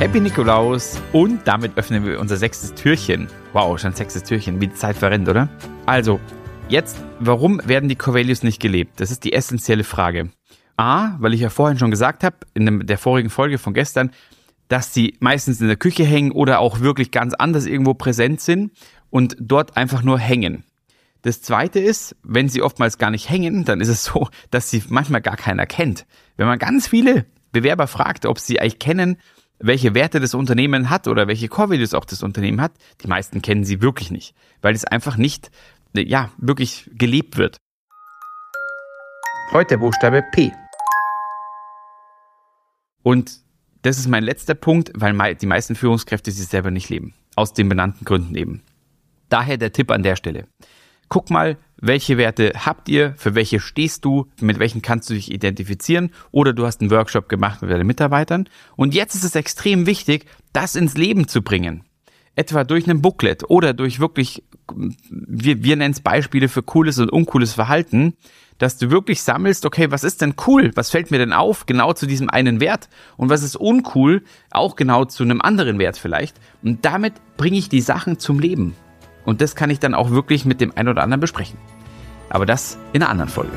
Happy Nikolaus und damit öffnen wir unser sechstes Türchen. Wow, schon sechstes Türchen, wie die Zeit verrennt, oder? Also, jetzt, warum werden die Core Values nicht gelebt? Das ist die essentielle Frage. A, weil ich ja vorhin schon gesagt habe, in der vorigen Folge von gestern, dass sie meistens in der Küche hängen oder auch wirklich ganz anders irgendwo präsent sind und dort einfach nur hängen. Das zweite ist, wenn sie oftmals gar nicht hängen, dann ist es so, dass sie manchmal gar keiner kennt. Wenn man ganz viele Bewerber fragt, ob sie eigentlich kennen, welche Werte das Unternehmen hat oder welche Core Values auch das Unternehmen hat, die meisten kennen sie wirklich nicht, weil es einfach nicht, ja, wirklich gelebt wird. Heute Buchstabe P. Und das ist mein letzter Punkt, weil die meisten Führungskräfte sie selber nicht leben. Aus den benannten Gründen eben. Daher der Tipp an der Stelle. Guck mal, welche Werte habt ihr, für welche stehst du, mit welchen kannst du dich identifizieren oder du hast einen Workshop gemacht mit deinen Mitarbeitern. Und jetzt ist es extrem wichtig, das ins Leben zu bringen. Etwa durch einen Booklet oder durch wirklich, wir, wir nennen es Beispiele für cooles und uncooles Verhalten, dass du wirklich sammelst, okay, was ist denn cool? Was fällt mir denn auf? Genau zu diesem einen Wert. Und was ist uncool? Auch genau zu einem anderen Wert vielleicht. Und damit bringe ich die Sachen zum Leben. Und das kann ich dann auch wirklich mit dem einen oder anderen besprechen. Aber das in einer anderen Folge.